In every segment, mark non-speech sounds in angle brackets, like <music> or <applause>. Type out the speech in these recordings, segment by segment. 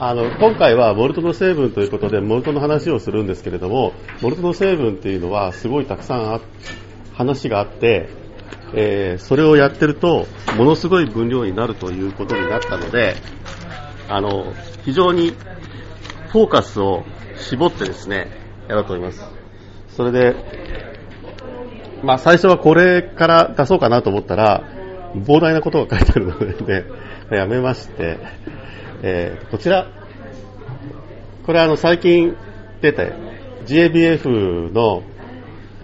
あの今回はモルトの成分ということでモルトの話をするんですけれどもモルトの成分っていうのはすごいたくさん話があって、えーそれをやってるとものすごい分量になるということになったのであの非常にフォーカスを絞ってですねやろうと思います。それでまあ最初はこれから出そうかなと思ったら膨大なことが書いてあるので、ね、<laughs> やめまして、えーこちら、これはあの最近出て GABF の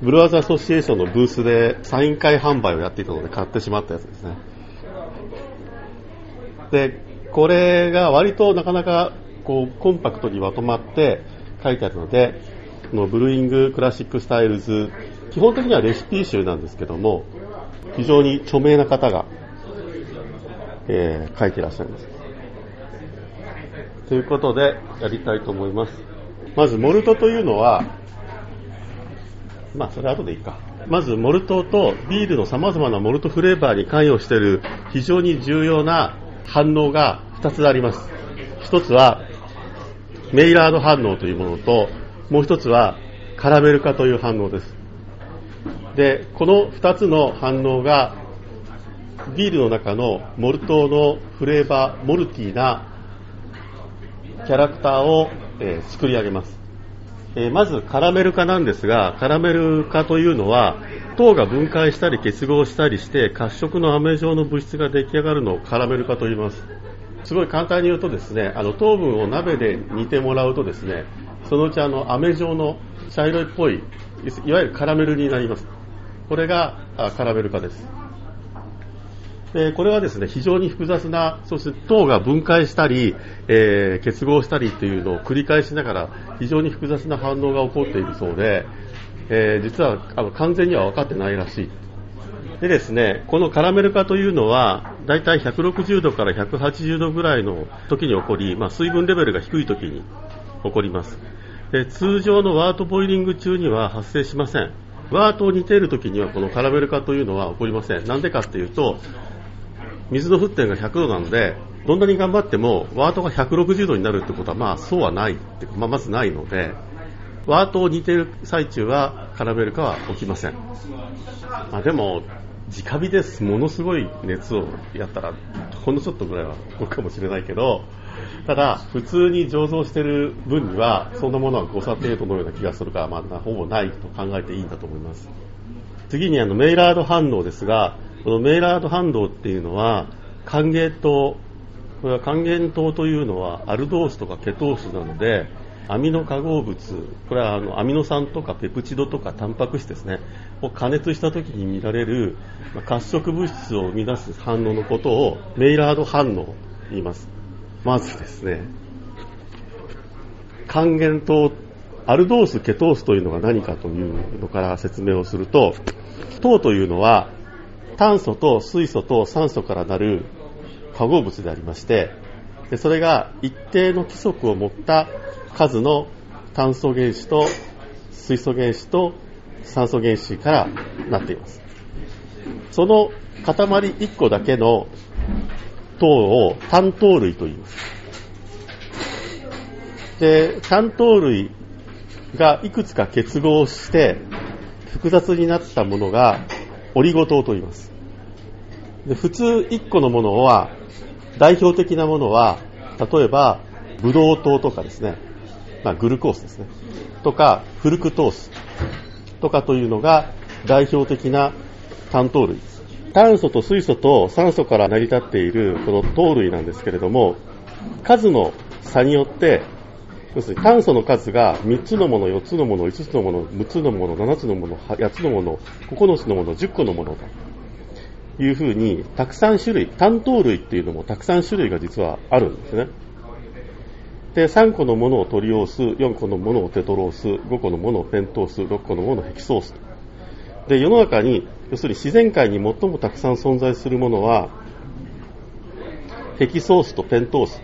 Brewers Association のブースでサイン会販売をやっていたので買ってしまったやつですね。で、これが割となかなかこうコンパクトにまとまって書いてあるので、この Brewing Classic Styles、基本的にはレシピ集なんですけども、非常に著名な方が、えー書いていらっしゃいます。ということで、やりたいと思います。まず、モルトというのは、まあ、それ後でいいか。まず、モルトとビールの様々なモルトフレーバーに関与している非常に重要な反応が2つあります。1つは、メイラード反応というものと、もう1つは、カラメル化という反応です。で、この2つの反応が、ビールの中のモルトのフレーバー、モルティーなキャラクターを、えー作り上げます。えーまずカラメル化なんですが、カラメル化というのは、糖が分解したり結合したりして褐色の飴状の物質が出来上がるのをカラメル化と言います。すごい簡単に言うとですね、あの糖分を鍋で煮てもらうとですね、そのうちあの飴状の茶色いっぽい、いわゆるカラメルになります。これがカラメル化です。でこれはですね非常に複雑な、そして糖が分解したり、えー結合したりというのを繰り返しながら非常に複雑な反応が起こっているそうで、えー実はあの完全には分かってないらしい。でですね、このカラメル化というのは、だいたい160度から180度ぐらいの時に起こり、まあ、水分レベルが低い時に起こります。で通常のワートボイリング中には発生しません。ワートを煮ている時にはこのカラメル化というのは起こりません。なんでかっていうと、水の沸点が100度なので、どんなに頑張ってもワートが160度になるってことは、まあそうはないって、まあ、まずないので、ワートを煮ている最中はカラメル化は起きません。まあ、でも、直火ですものすごい熱をやったら、ほんのちょっとぐらいは起こるかもしれないけど、ただ、普通に醸造してる分には、そんなものは誤差程度のような気がするから、まあ、ほぼないと考えていいんだと思います。次にあのメイラード反応ですが、このメイラード反応っていうのは、還元糖、これは還元糖というのはアルドースとかケトースなので、アミノ化合物、これはあのアミノ酸とかペプチドとかタンパク質ですね、を加熱した時に見られるまあ褐色物質を生み出す反応のことをメイラード反応と言います。まずですね、還元糖、アルドース、ケトースというのが何かというのから説明をすると、糖というのは炭素と水素と酸素からなる化合物でありまして、でそれが一定の規則を持った数の炭素原子と水素原子と酸素原子からなっています。その塊1個だけの糖を単糖類と言います。で、単糖類がいくつか結合して複雑になったものがオリゴ糖と言います。で普通1個のものは代表的なものは例えばブドウ糖とかですね、まあ、グルコースですね。とかフルクトース。とかというのが代表的な単糖類です。炭素と水素と酸素から成り立っているこの糖類なんですけれども数の差によって要するに炭素の数が3つのもの、4つのもの、5つのもの、6つのもの、7つのもの、8つのもの、9つのもの、10個のものというふうに、たくさん種類、単糖類っていうのもたくさん種類が実はあるんですね。で、3個のものをトリオース、4個のものをテトロース、5個のものをペントース、6個のものをヘキソースと。で、世の中に、要するに自然界に最もたくさん存在するものは、ヘキソースとペントース。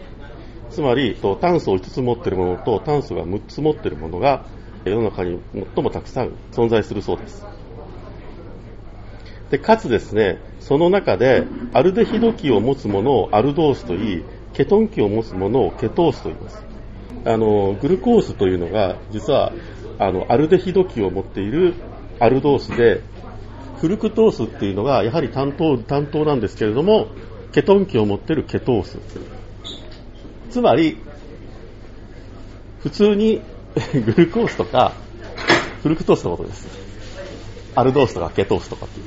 つまり、炭素を5つ持っているものと炭素が6つ持っているものが世の中に最もたくさん存在するそうです。で、かつですね、その中でアルデヒド基を持つものをアルドースと言い、ケトン基を持つものをケトースと言います。あの、グルコースというのが、実は、あの、アルデヒド基を持っているアルドースで、フルクトースっていうのが、やはり担当、担当なんですけれども、ケトン基を持っているケトース。つまり、普通に <laughs> グルコースとか、フルクトースのことです。アルドースとかケトースとかっていう。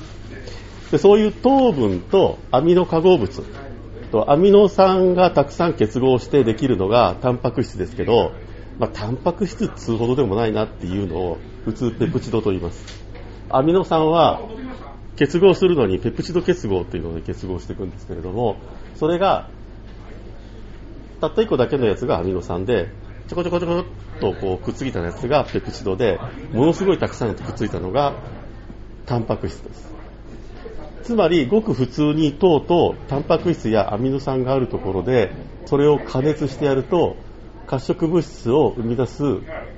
でそういう糖分とアミノ化合物とアミノ酸がたくさん結合してできるのがタンパク質ですけど、まあ、タンパク質っつうほどでもないなっていうのを普通ペプチドと言います。アミノ酸は結合するのにペプチド結合っていうので結合していくんですけれども、それがたった1個だけのやつがアミノ酸で、ちょこちょこちょこっとこうくっついたやつがペプチドで、ものすごいたくさんくっついたのがタンパク質です。つまり、ごく普通に糖とタンパク質やアミノ酸があるところで、それを加熱してやると、褐色物質を生み出す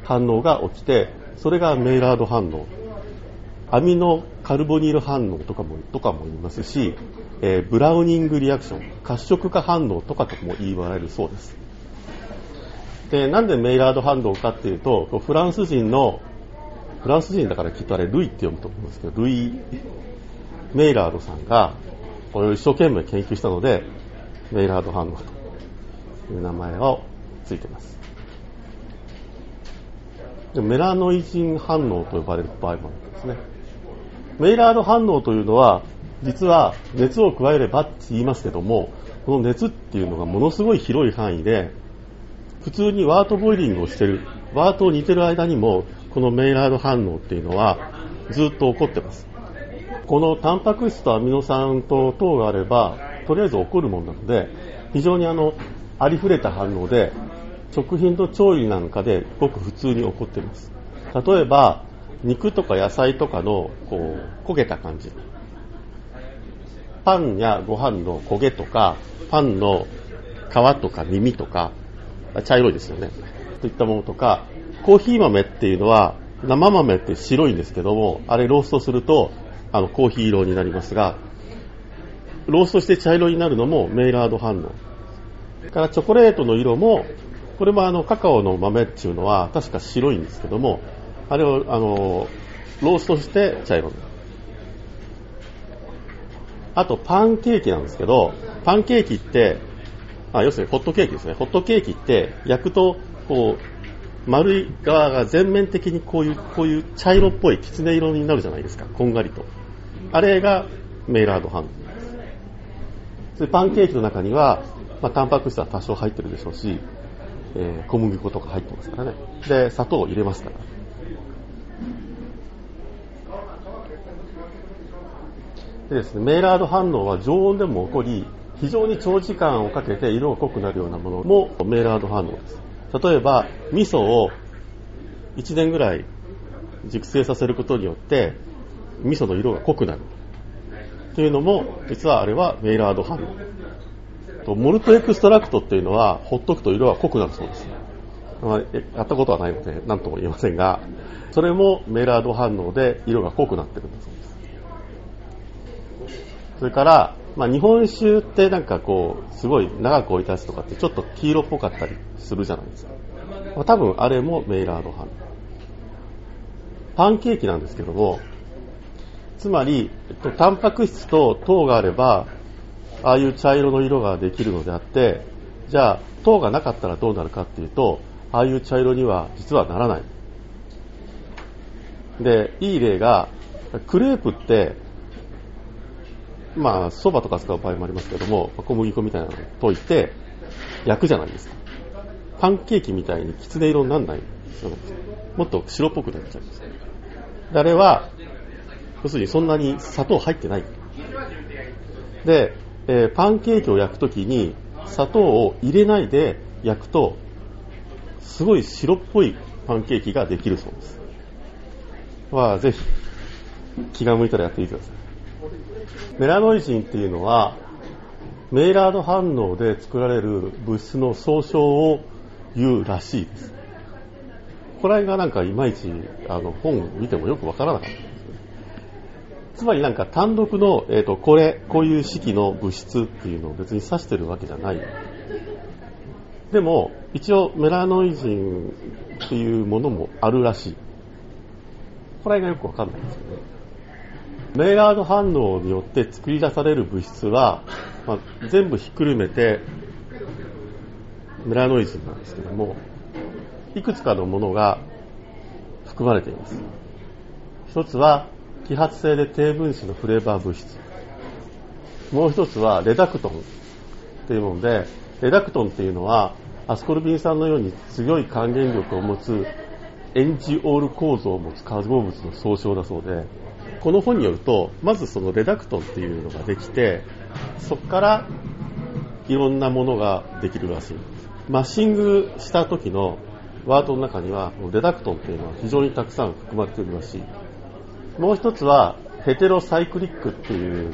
反応が起きて、それがメイラード反応。アミノカルボニル反応とかもとかも言いますし、えー、ブラウニングリアクション、褐色化反応とかとも言われるそうです。で、なんでメイラード反応かっていうと、フランス人の、フランス人だからきっとあれ、ルイって読むと思うんですけど、ルイメイラードさんがこれを一生懸命研究したので、メイラード反応という名前をついてます。でメラノイジン反応と呼ばれる場合もあるんですね。メイラード反応というのは、実は熱を加えればって言いますけども、この熱っていうのがものすごい広い範囲で、普通にワートボイリングをしてる、ワートを煮てる間にも、このメイラード反応っていうのはずっと起こってます。このタンパク質とアミノ酸と糖があれば、とりあえず起こるものなので、非常にあの、ありふれた反応で、食品と調理なんかでごく普通に起こってます。例えば、肉とか野菜とかの、こう、焦げた感じ。パンやご飯の焦げとか、パンの皮とか耳とか、茶色いですよね。といったものとか、コーヒー豆っていうのは、生豆って白いんですけども、あれローストするとあのコーヒー色になりますが、ローストして茶色になるのもメイラード反応。からチョコレートの色も、これもあのカカオの豆っていうのは確か白いんですけども、あれをあのローストして茶色に。あとパンケーキなんですけど、パンケーキって、あ要するにホットケーキですね。ホットケーキって焼くとこう丸い側が全面的にこういう、こういう茶色っぽいきつね色になるじゃないですか。こんがりと。あれがメイラードハンですパンケーキの中には、まあ、タンパク質は多少入ってるでしょうし、えー、小麦粉とか入ってますからね。で、砂糖を入れますから。でですね、メイラード反応は常温でも起こり、非常に長時間をかけて色が濃くなるようなものもメイラード反応です。例えば、味噌を1年ぐらい熟成させることによって、味噌の色が濃くなる。というのも、実はあれはメイラード反応。モルトエクストラクトっていうのは、ほっとくと色が濃くなるそうです。まあ、やったことはないので、何とも言えませんが、それもメイラード反応で色が濃くなってるんだそうです。それから、まあ、日本酒ってなんかこう、すごい長く置いたやつとかってちょっと黄色っぽかったりするじゃないですか。まあ、多分あれもメイラード反応。パンケーキなんですけども、つまり、えっと、タンパク質と糖があれば、ああいう茶色の色ができるのであって、じゃあ、糖がなかったらどうなるかっていうと、ああいう茶色には実はならない。で、いい例が、クレープってまあ、蕎麦とか使う場合もありますけども、小麦粉みたいなのを溶いて、焼くじゃないですか。パンケーキみたいにきつね色にならない。もっと白っぽくなっちゃうんです。あれは、要するにそんなに砂糖入ってない。で、えー、パンケーキを焼くときに、砂糖を入れないで焼くと、すごい白っぽいパンケーキができるそうです。は、ぜひ、気が向いたらやってみてください。メラノイジンっていうのは、メイラード反応で作られる物質の総称を言うらしいです。これがなんかいまいちあの本を見てもよくわからなかった。つまりなんか単独の、えっ、ー、と、これ、こういう式の物質っていうのを別に指してるわけじゃない。でも、一応メラノイジンっていうものもあるらしい。これがよくわかんないんですよね。メイラード反応によって作り出される物質は、まあ、全部ひっくるめてメラノイジンなんですけども、いくつかのものが含まれています。一つは、揮発性で低分子のフレーバー物質。もう一つは、レダクトンっていうもので、レダクトンっていうのは、アスコルビン酸のように強い還元力を持つエンジオール構造を持つ化合物の総称だそうで、この本によると、まずそのレダクトンっていうのができて、そこからいろんなものができるらしい。マッシングした時のワードの中には、レダクトンっていうのは非常にたくさん含まれているらしい。もう一つは、ヘテロサイクリックっていう、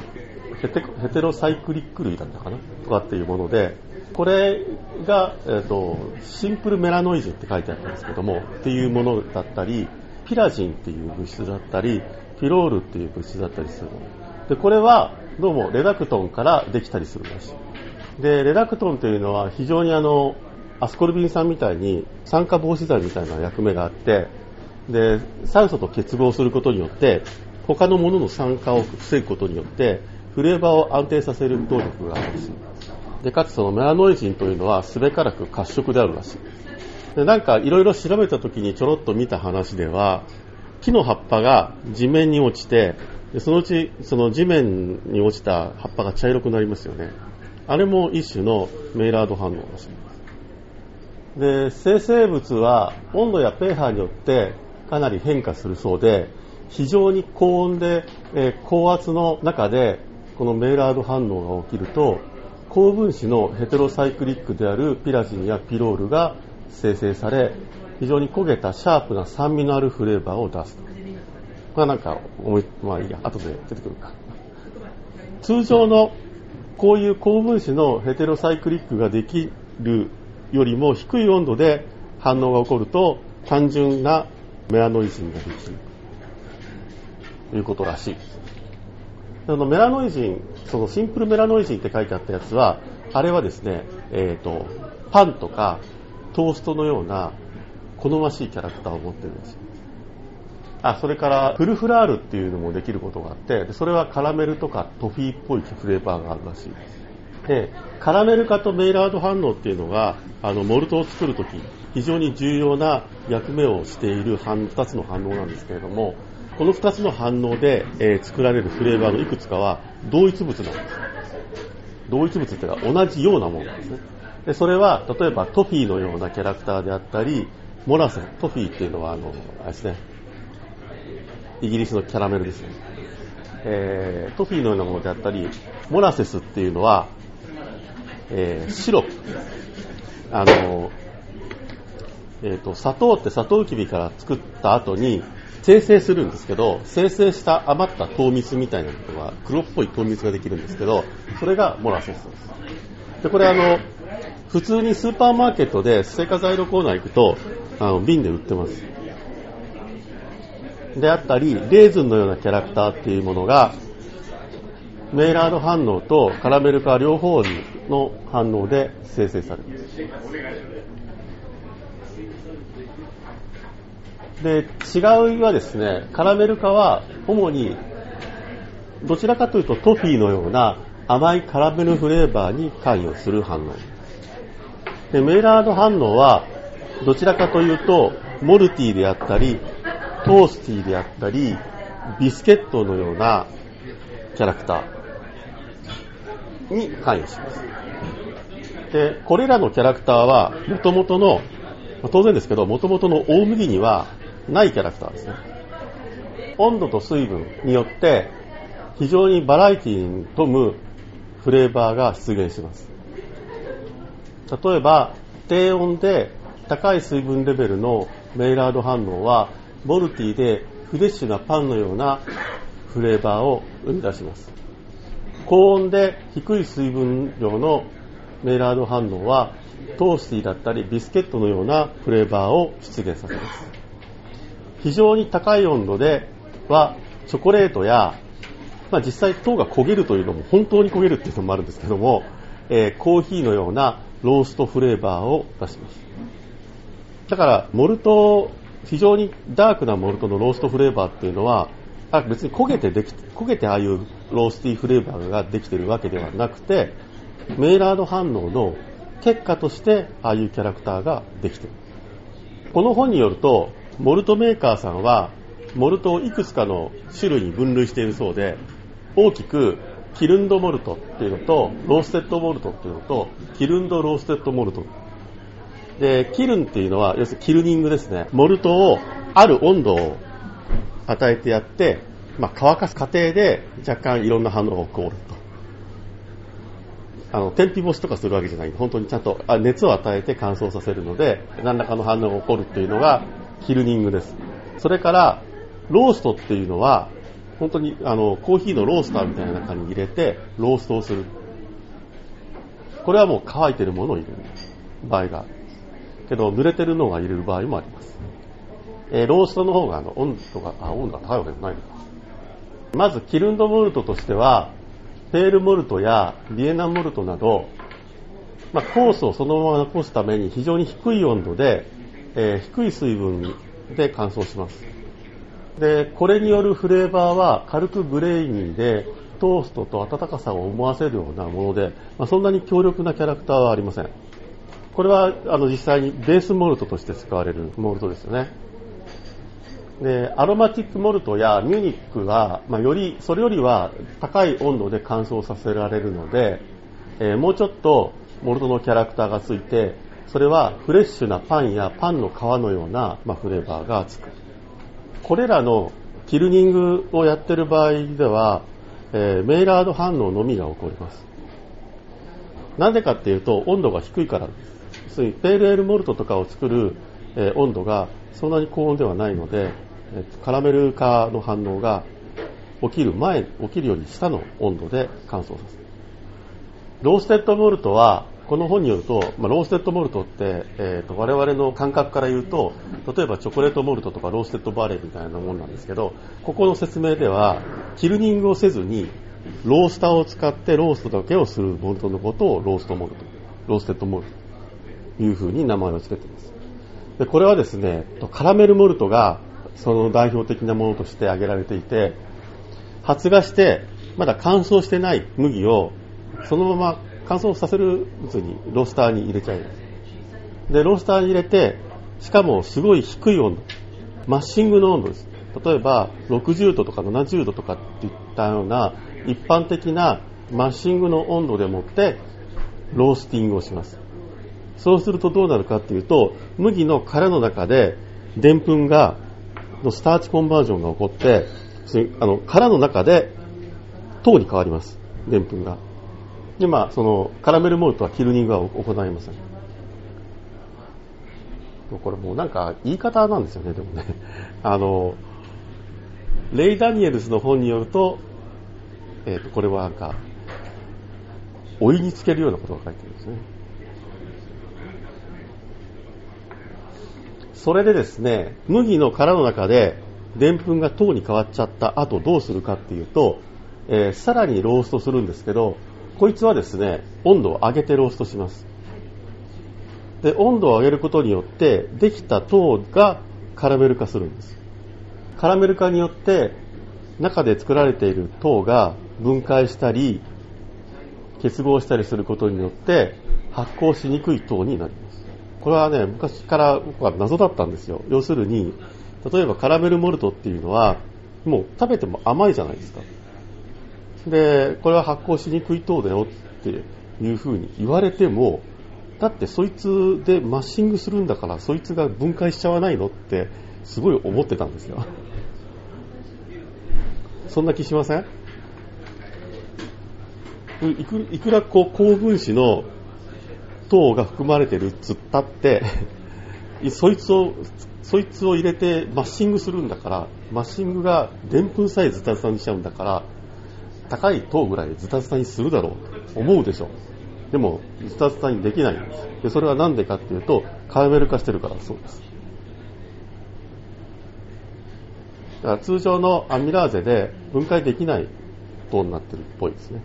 ヘテヘテロサイクリック類だったかな？とかっていうもので、これが、えーと、シンプルメラノイジンって書いてあったんですけども、っていうものだったり、ピラジンっていう物質だったり、ピロールっていう物質だったりするの。で、これは、どうもレダクトンからできたりするらしい。で、レダクトンというのは非常にあの、アスコルビン酸みたいに酸化防止剤みたいな役目があって、で、酸素と結合することによって、他のものの酸化を防ぐことによって、フレーバーを安定させる動力があるらしい。で、かつそのメラノイジンというのはすべからく褐色であるらしい。で、なんかいろいろ調べた時にちょろっと見た話では、木の葉っぱが地面に落ちて、そのうちその地面に落ちた葉っぱが茶色くなりますよね。あれも一種のメイラード反応らしいです。で、生成物は温度や pH によってかなり変化するそうで、非常に高温で、えー、高圧の中でこのメイラード反応が起きると高分子のヘテロサイクリックであるピラジンやピロールが生成され非常に焦げたシャープな酸味のあるフレーバーを出すと。まあなんか思い、まあいいや、後で出てくるか。通常のこういう高分子のヘテロサイクリックができるよりも低い温度で反応が起こると単純なメラノイジンができるということらしい。そのメラノイジン、そのシンプルメラノイジンって書いてあったやつは、あれはですね、えっ、ー、と、パンとかトーストのような好ましいキャラクターを持ってるんですよ。あ、それからフルフラールっていうのもできることがあって、それはカラメルとかトフィーっぽいフレーバーがあるらしいです。で、カラメル化とメイラード反応っていうのが、あの、モルトを作るとき、非常に重要な役目をしている2つの反応なんですけれども、この2つの反応で、えー、作られるフレーバーのいくつかは同一物なんです。同一物っていうのは同じようなものなんですね。で、それは、例えばトフィーのようなキャラクターであったり、モラセ、トフィーっていうのは、あの、あれですね、イギリスのキャラメルですね。えー、トフィーのようなものであったり、モラセスっていうのは、えー、シロップ。あの、えっ、ー、と、砂糖ってサトウキビから作った後に、生成するんですけど、生成した余った糖蜜みたいなことが、黒っぽい糖蜜ができるんですけど、それがモラセスです。で、これあの、普通にスーパーマーケットで生活材料コーナー行くと、あの、瓶で売ってます。であったり、レーズンのようなキャラクターっていうものが、メイラード反応とカラメル化両方の反応で生成されます。で、違いはですね、カラメル化は主にどちらかというとトフィーのような甘いカラメルフレーバーに関与する反応。で、メイラード反応はどちらかというとモルティであったり、トースティであったり、ビスケットのようなキャラクターに関与します。で、これらのキャラクターは、元々の、当然ですけど、元々の大麦にはないキャラクターですね。温度と水分によって非常にバラエティに富むフレーバーが出現します。例えば、低温で高い水分レベルのメイラード反応は、モルティでフレッシュなパンのようなフレーバーを生み出します。高温で低い水分量のメイラード反応は、トースティーだったりビスケットのようなフレーバーを出現させます。非常に高い温度ではチョコレートや、まあ、実際糖が焦げるというのも本当に焦げるっていうのもあるんですけども、えー、コーヒーのようなローストフレーバーを出します。だから、モルト、非常にダークなモルトのローストフレーバーっていうのは、別に焦げてでき、焦げてああいうロースティーフレーバーができてるわけではなくて、メイラード反応の結果としてああいうキャラクターができてる。この本によると、モルトメーカーさんは、モルトをいくつかの種類に分類しているそうで、大きくキルンドモルトっていうのと、ローステッドモルトっていうのと、キルンドローステッドモルト。で、キルンっていうのは、要するにキルニングですね。モルトをある温度を与えてやって、まあ、乾かす過程で若干いろんな反応が起こると。あの、天日干しとかするわけじゃない。本当にちゃんと熱を与えて乾燥させるので、何らかの反応が起こるっていうのが、キルニングです。それから、ローストっていうのは、本当にあのコーヒーのロースターみたいな中に入れて、ローストをする。これはもう乾いてるものを入れる場合がある。けど、濡れてるのが入れる場合もあります。えー、ローストの方があの温度が、あ、温度が高いわけじゃないのか。まず、キルンドモルトとしては、ペールモルトやビエナモルトなど、まあ、酵素をそのまま残すために非常に低い温度で、えー、低い水分で乾燥します。で、これによるフレーバーは軽くグレイニーで、トーストと温かさを思わせるようなもので、まあ、そんなに強力なキャラクターはありません。これはあの実際にベースモルトとして使われるモルトですよね。で、アロマティックモルトやミュニックは、まあ、より、それよりは高い温度で乾燥させられるので、えー、もうちょっとモルトのキャラクターがついて、それはフレッシュなパンやパンの皮のような、まあ、フレーバーがつく。これらのキルニングをやっている場合では、えー、メイラード反応のみが起こります。なぜかっていうと、温度が低いからです。ペールエールモルトとかを作る、えー、温度がそんなに高温ではないので、カラメル化の反応が起きる前、起きるより下の温度で乾燥させる。roasted malt は、この本によると、まあ、 roasted malt って、えーと、我々の感覚から言うと、例えばチョコレートモルトとか roasted barley みたいなもんなんですけど、ここの説明では、 kilning をせずに、ロースターを使ってローストだけをするモルトのことをローストモルト、 roasted malt というふうに名前を付けています。で、これはですね、カラメルモルトがその代表的なものとして挙げられていて、発芽して、まだ乾燥してない麦を、そのまま乾燥させるうちにロースターに入れちゃいます。で、ロースターに入れて、しかもすごい低い温度、マッシングの温度です。例えば、60度とか70度とかっていったような一般的なマッシングの温度でもって、ロースティングをします。そうするとどうなるかっていうと、麦の殻の中で、でんぷんがのスターチコンバージョンが起こって、あの、殻の中で糖に変わります。でんぷんが。で、まあ、その、カラメルモルトはキルニングは行いません。これもうなんか言い方なんですよね、でもね。<laughs> あの、レイ・ダニエルズの本によると、え、ー、と、これはなんか、お湯につけるようなことが書いてるんですね。それでですね、麦の殻の中ででんぷんが糖に変わっちゃった後どうするかっていうと、えー、さらにローストするんですけど、こいつはですね、温度を上げてローストします。で、温度を上げることによって、できた糖がカラメル化するんです。カラメル化によって、中で作られている糖が分解したり、結合したりすることによって、発酵しにくい糖になります。これはね、昔から僕は謎だったんですよ。要するに、例えばカラメルモルトっていうのは、もう食べても甘いじゃないですか。で、これは発酵しにくい糖だよっていうふうに言われても、だってそいつでマッシングするんだから、そいつが分解しちゃわないのって、すごい思ってたんですよ。<laughs> そんな気しません？いくいくらこう高分子の糖が含まれてるっつったって、<laughs> そいつを、そいつを入れてマッシングするんだから、マッシングがでんぷんさえズタズタにしちゃうんだから、高い糖ぐらいズタズタにするだろうと思うでしょ。でも、ズタズタにできないんです。で、それはなんでかっていうと、カラメル化してるからそうです。だから通常のアミラーゼで分解できない糖になってるっぽいですね。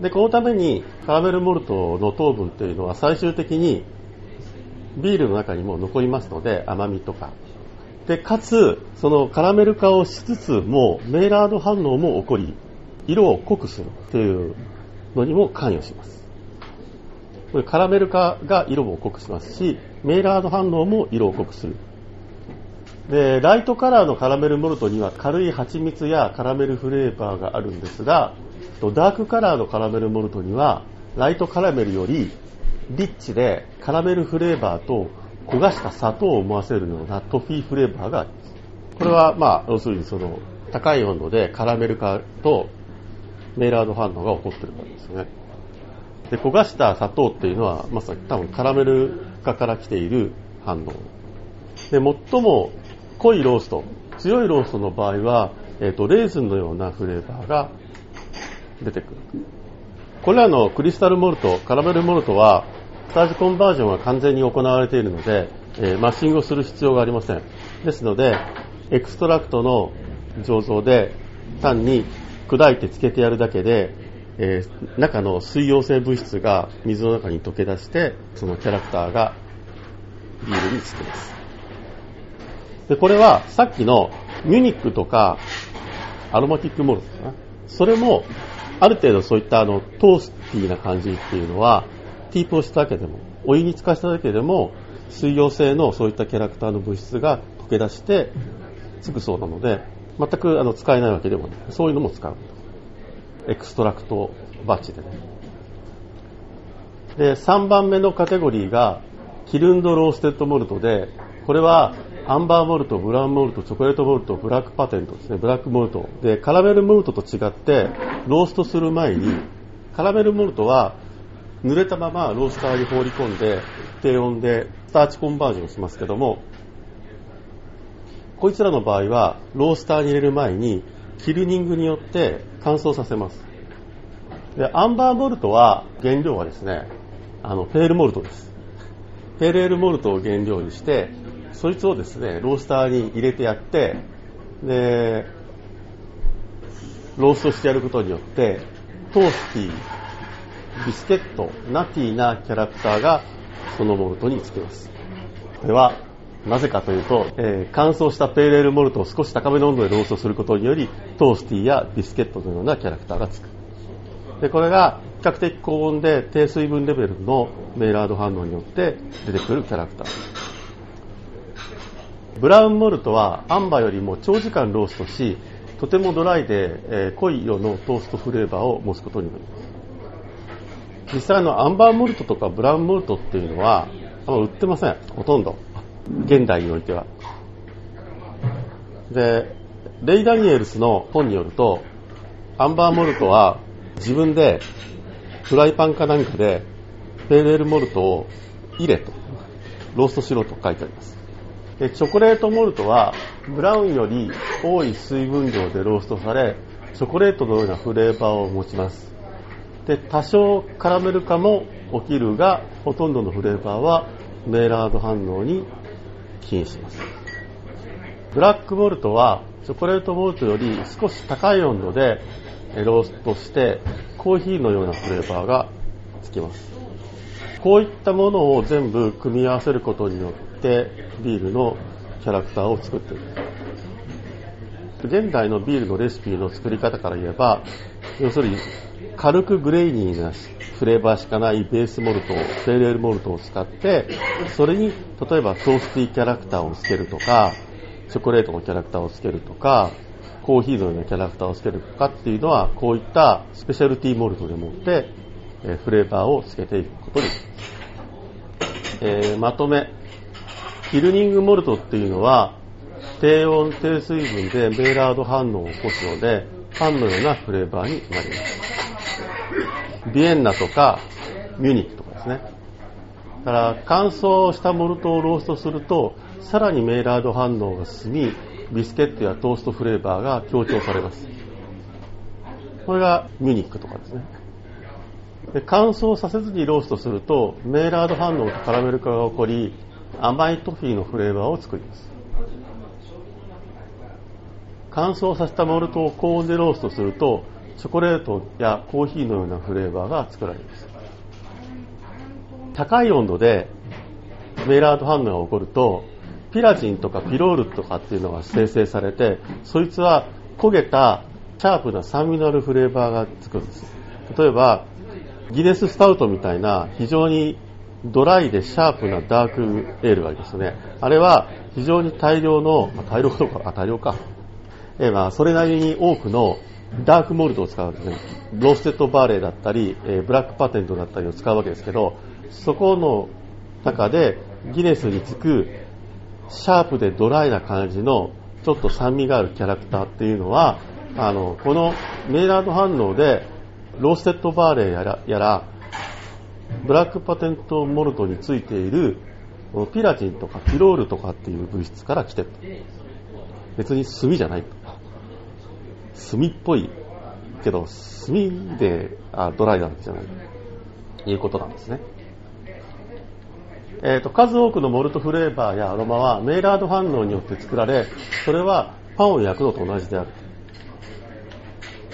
で、このためにカラメルモルトの糖分というのは最終的にビールの中にも残りますので、甘みとか。で、かつ、そのカラメル化をしつつも、メイラード反応も起こり、色を濃くするというのにも関与します。これカラメル化が色を濃くしますし、メイラード反応も色を濃くする。で、ライトカラーのカラメルモルトには軽い蜂蜜やカラメルフレーバーがあるんですが、ダークカラーのカラメルモルトには、ライトカラメルよりリッチでカラメルフレーバーと焦がした砂糖を思わせるようなトフィーフレーバーがあります。これは、まあ、要するにその、高い温度でカラメル化とメイラード反応が起こってるからですね。で、焦がした砂糖っていうのは、まさに多分カラメル化から来ている反応。で、最も濃いロースト、強いローストの場合は、えっ、ー、と、レーズンのようなフレーバーが出てくる。これらのクリスタルモルト、カラメルモルトは、 starch conversion が完全に行われているので、え、 mashing をする必要がありません。ですので、 extract の醸造で単に砕いてつけてやるだけで、えー、中の水溶性物質が水の中に溶け出して、そのキャラクターがビールにつきます。で、これはさっきのミュニックとかアロマティックモルトかな。それもある程度そういったあのトースティーな感じっていうのは、ティープをしただけでも、お湯に浸かしただけでも、水溶性のそういったキャラクターの物質が溶け出してつくそうなので、全くあの使えないわけでもない。そういうのも使う。エクストラクトバッチでね。で、3番目のカテゴリーが、キルンドローステッドモルトで、これはアンバーモルト、ブラウンモルト、チョコレートモルト、ブラックパテントですね、ブラックモルト。で、カラメルモルトと違って、ローストする前に、カラメルモルトは、濡れたままロースターに放り込んで、低温でスターチコンバージョンしますけども、こいつらの場合は、ロースターに入れる前に、キルニングによって乾燥させます。で、アンバーモルトは、原料はですね、あの、ペールモルトです。ペールエールモルトを原料にして、そいつをですね、ロースターに入れてやって、で、ローストしてやることによって、トースティー、ビスケット、ナティなキャラクターがそのモルトにつきます。これは、なぜかというと、えー、乾燥したペーレールモルトを少し高めの温度でローストすることにより、トースティーやビスケットのようなキャラクターがつく。で、これが比較的高温で低水分レベルのメイラード反応によって出てくるキャラクター。ブラウンモルトはアンバーよりも長時間ローストし、とてもドライで、えー、濃い色のトーストフレーバーを持つことになります。実際のアンバーモルトとかブラウンモルトっていうのは、売ってません。ほとんど。現代においては。で、レイ・ダニエルスの本によると、アンバーモルトは自分でフライパンかなんかでペーレールモルトを入れと、ローストしろと書いてあります。でチョコレートモルトはブラウンより多い水分量でローストされチョコレートのようなフレーバーを持ちますで多少カラメル化も起きるがほとんどのフレーバーはメイラード反応に起因しますブラックモルトはチョコレートモルトより少し高い温度でローストしてコーヒーのようなフレーバーがつきますこういったものを全部組み合わせることによってビールのキャラクターを作っている。現代のビールのレシピの作り方から言えば、要するに軽くグレイニーなフレーバーしかないベースモルト、フェーレールモルトを使って、それに例えばトースティーキャラクターをつけるとか、チョコレートのキャラクターをつけるとか、コーヒーのようなキャラクターをつけるとかっていうのは、こういったスペシャルティーモルトでもって、フレーバーをつけていくことにます。えー、まとめ、キルニングモルトっていうのは、低温低水分でメイラード反応を起こすので、パンのようなフレーバーになります。ビエンナとかミュニックとかですね。だから乾燥したモルトをローストすると、さらにメイラード反応が進み、ビスケットやトーストフレーバーが強調されます。これがミュニックとかですね。で乾燥させずにローストすると、メイラード反応とカラメル化が起こり、甘いトフィーのフレーバーを作ります乾燥させたモルトを高温でローストするとチョコレートやコーヒーのようなフレーバーが作られます。高い温度でメイラード反応が起こると、ピラジンとかピロールとかっていうのが生成されて、そいつは焦げたシャープな酸味のあるフレーバーがつくんです。例えば、ギネススタウトみたいな非常にドライでシャープなダークエールがありますね。あれは非常に大量の、大量か、大量か。え、まあ、それなりに多くのダークモルトを使うんですね。 roasted barley だったり、え、 black patent だったりを使うわけですけど、そこの中でギネスにつくシャープでドライな感じのちょっと酸味があるキャラクターっていうのは、あの、このメイラード反応でローステッドバーレーやら、やらブラックパテントモルトについているピラチンとかピロールとかっていう物質から来てる別に炭じゃないと炭っぽいけど炭であドライなわけじゃない？ということなんですね。えーと、数多くのモルトフレーバーやアロマはメイラード反応によって作られそれはパンを焼くのと同じである。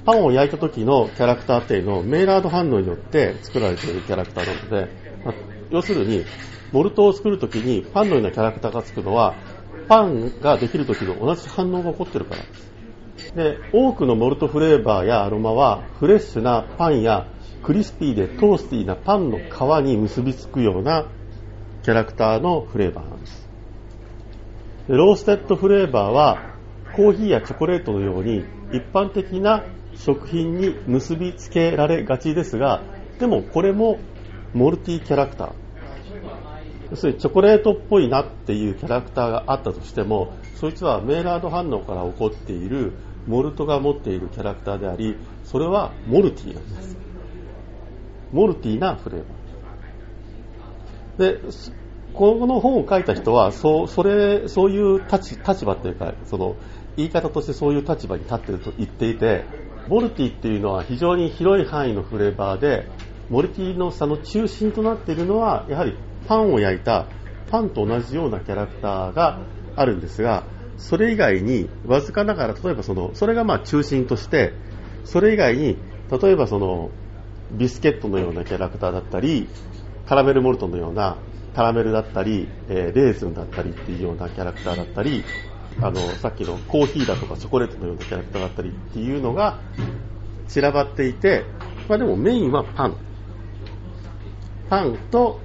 パンを焼いた時のキャラクターっていうのをメイラード反応によって作られているキャラクターなので、まあ、要するにモルトを作る時にパンのようなキャラクターがつくのはパンができる時の同じ反応が起こってるから。ですで多くのモルトフレーバーやアロマはフレッシュなパンやクリスピーでトースティーなパンの皮に結びつくようなキャラクターのフレーバーなんです。ローステッドフレーバーはコーヒーやチョコレートのように一般的な食品に結びつけられがちですが、でもこれもモルティキャラクター。要するにチョコレートっぽいなっていうキャラクターがあったとしても、そいつはメイラード反応から起こっているモルトが持っているキャラクターであり、それはモルティなんです。モルティなフレーバー。で、この本を書いた人は、そう、それ、そういう立場っていうか、その、言い方としてそういう立場に立っていると言っていて、モルティっていうのは非常に広い範囲のフレーバーで、モルティの差の中心となっているのは、やはりパンを焼いたパンと同じようなキャラクターがあるんですが、それ以外に、わずかながら、例えばその、それがまあ中心として、それ以外に、例えばその、ビスケットのようなキャラクターだったり、カラメルモルトのようなカラメルだったり、えー、レーズンだったりっていうようなキャラクターだったり、あの、さっきのコーヒーだとかチョコレートのようなキャラクターだったりっていうのが散らばっていて、まあでもメインはパン。パンと、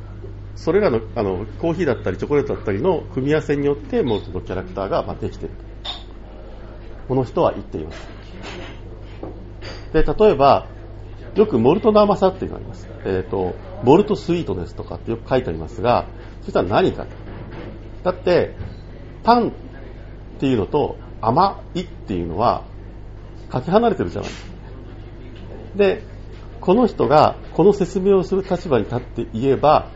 それらの、あの、コーヒーだったりチョコレートだったりの組み合わせによって、モルトのキャラクターが、まあ、できているこの人は言っています。で、例えば、よくモルトの甘さっていうのがあります。えっ、ー、と、モルトスイートですとかってよく書いてありますが、そしたら何か。だって、パンっていうのと甘いっていうのは、かけ離れてるじゃないですか。で、この人がこの説明をする立場に立って言えば、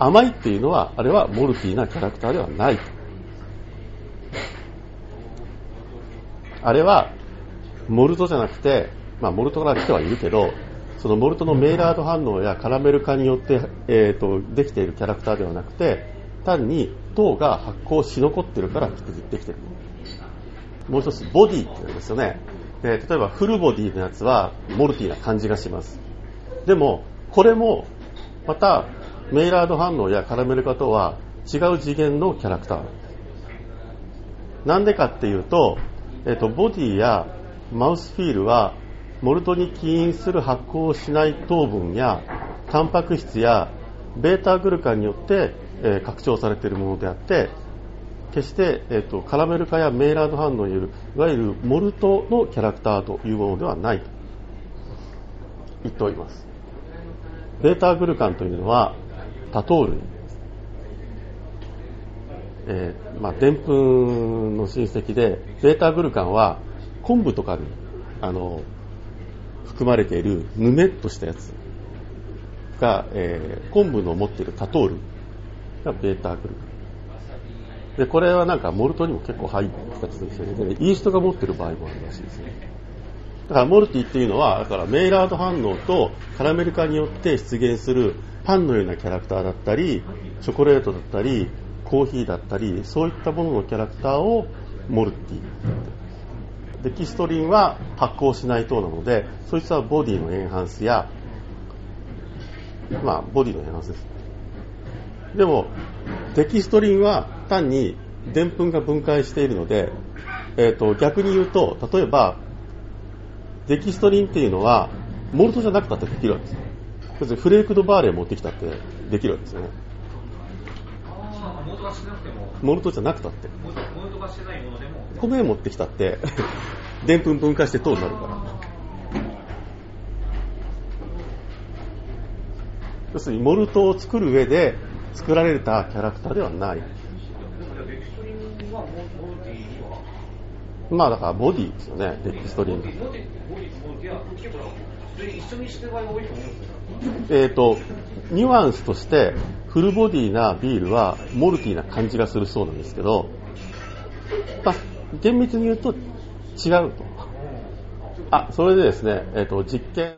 甘いっていうのは、あれはモルティーなキャラクターではない。あれは、モルトじゃなくて、まあ、モルトから来てはいるけど、そのモルトのメイラード反応やカラメル化によって、えーと、できているキャラクターではなくて、単に糖が発酵し残ってるからできてる。もう一つ、ボディって言うんですよね。で例えばフルボディのやつはモルティーな感じがします。でも、これも、また、メイラード反応やカラメル化とは違う次元のキャラクター。なんでかっていうと、えっ、と、ボディやマウスフィールはモルトに起因する発酵しない糖分やタンパク質やベータグルカンによって、え、拡張されているものであって決して、えーと、カラメル化やメイラード反応によるいわゆるモルトのキャラクターというものではないと言っておりますベータグルカンというのは多糖類えー、まあ、でんぷんの親戚でベータグルカンは昆布とかにあの含まれているぬめっとしたやつが、えー、昆布の持っている多糖類がベータグルカン。で、これはなんかモルトにも結構入ってたりするんですよね。イーストが持ってる場合もあるらしいですね。だからモルティっていうのは、だからメイラード反応とカラメル化によって出現するパンのようなキャラクターだったり、チョコレートだったり、コーヒーだったり、そういったもののキャラクターをモルティデキストリンは発酵しない糖なので、そいつはボディのエンハンスや、まあ、ボディのエンハンスです。でも、デキストリンは単にでんぷんが分解しているので、えっ、と、逆に言うと、例えば、デキストリンっていうのは、モルトじゃなくたってできるわけですよ。要するにフレークドバーレー持ってきたってできるわけですよね。モードがしなくても、モルトじゃなくたって。モードモードがしてないものでも、米持ってきたって、でんぷん分解して糖になるから。要するに、モルトを作る上で作られたキャラクターではない。まあだからボディですよね、デキストリンモルテ。ィ、 malty、malty、は結構一緒にしてる場合が多いと思うんですよ。えっ、と、ニュアンスとして、フルボディなビールは malty な感じがするそうなんですけど、まあ、厳密に言うと違うと。あ、それでですね、えっ、と、実験